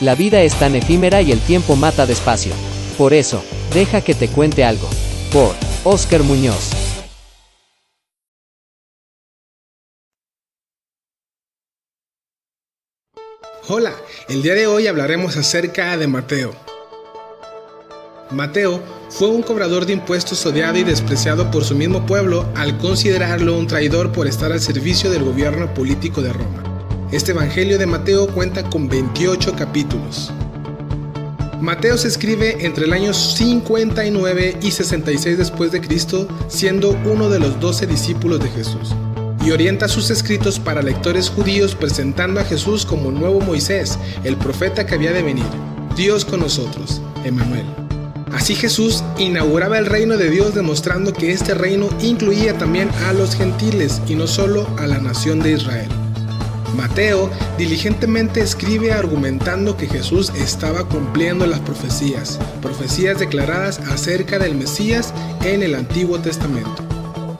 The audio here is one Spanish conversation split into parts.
La vida es tan efímera y el tiempo mata despacio. Por eso, deja que te cuente algo. Por Oscar Muñoz. Hola, el día de hoy hablaremos acerca de Mateo. Mateo fue un cobrador de impuestos odiado y despreciado por su mismo pueblo al considerarlo un traidor por estar al servicio del gobierno político de Roma. Este Evangelio de Mateo cuenta con 28 capítulos. Mateo se escribe entre el año 59 y 66 después de Cristo, siendo uno de los doce discípulos de Jesús, y orienta sus escritos para lectores judíos presentando a Jesús como nuevo Moisés, el profeta que había de venir, Dios con nosotros, Emanuel. Así Jesús inauguraba el reino de Dios demostrando que este reino incluía también a los gentiles y no solo a la nación de Israel. Mateo diligentemente escribe argumentando que Jesús estaba cumpliendo las profecías, profecías declaradas acerca del Mesías en el Antiguo Testamento.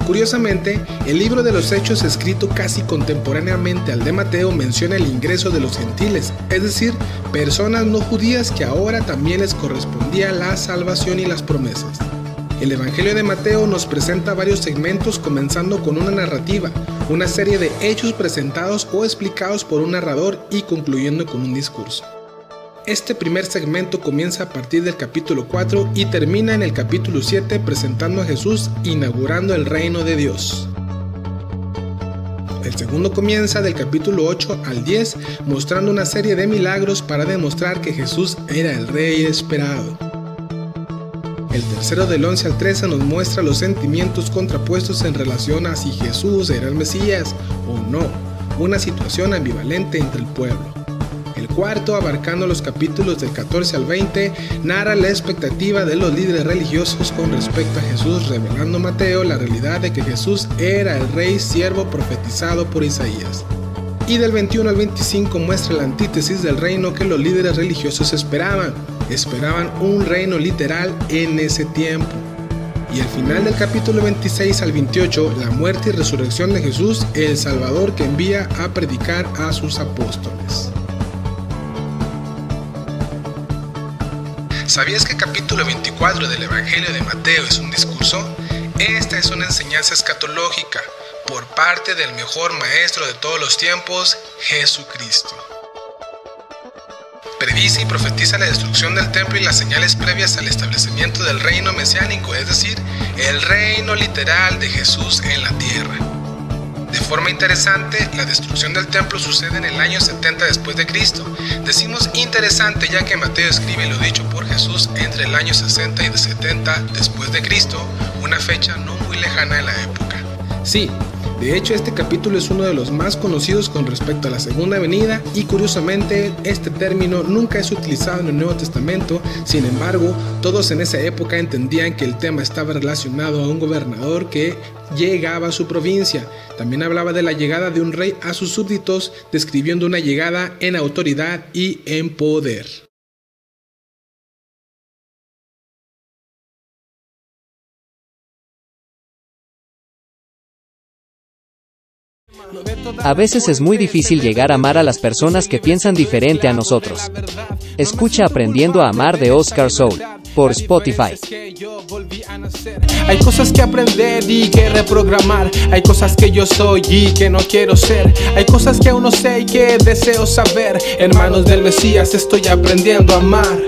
Curiosamente, el libro de los Hechos escrito casi contemporáneamente al de Mateo menciona el ingreso de los gentiles, es decir, personas no judías que ahora también les correspondía la salvación y las promesas. El Evangelio de Mateo nos presenta varios segmentos comenzando con una narrativa, una serie de hechos presentados o explicados por un narrador y concluyendo con un discurso. Este primer segmento comienza a partir del capítulo 4 y termina en el capítulo 7 presentando a Jesús inaugurando el reino de Dios. El segundo comienza del capítulo 8 al 10 mostrando una serie de milagros para demostrar que Jesús era el rey esperado. El tercero del 11 al 13 nos muestra los sentimientos contrapuestos en relación a si Jesús era el Mesías o no, una situación ambivalente entre el pueblo. El cuarto, abarcando los capítulos del 14 al 20, narra la expectativa de los líderes religiosos con respecto a Jesús, revelando Mateo la realidad de que Jesús era el rey siervo profetizado por Isaías y del 21 al 25 muestra la antítesis del reino que los líderes religiosos esperaban. Esperaban un reino literal en ese tiempo. Y al final del capítulo 26 al 28, la muerte y resurrección de Jesús, el Salvador que envía a predicar a sus apóstoles. ¿Sabías que el capítulo 24 del Evangelio de Mateo es un discurso? Esta es una enseñanza escatológica por parte del mejor maestro de todos los tiempos, Jesucristo. Y profetiza la destrucción del templo y las señales previas al establecimiento del reino mesiánico, es decir, el reino literal de Jesús en la tierra. De forma interesante, la destrucción del templo sucede en el año 70 después de Cristo. Decimos interesante ya que Mateo escribe lo dicho por Jesús entre el año 60 y 70 después de Cristo, una fecha no muy lejana en la época. Sí, de hecho, este capítulo es uno de los más conocidos con respecto a la segunda venida y curiosamente este término nunca es utilizado en el Nuevo Testamento, sin embargo, todos en esa época entendían que el tema estaba relacionado a un gobernador que llegaba a su provincia. También hablaba de la llegada de un rey a sus súbditos, describiendo una llegada en autoridad y en poder. A veces es muy difícil llegar a amar a las personas que piensan diferente a nosotros. Escucha Aprendiendo a Amar de Oscar Soul por Spotify. Hay cosas que aprender y que reprogramar. Hay cosas que yo soy y que no quiero ser. Hay cosas que aún no sé y que deseo saber. Hermanos del Mesías, estoy aprendiendo a amar.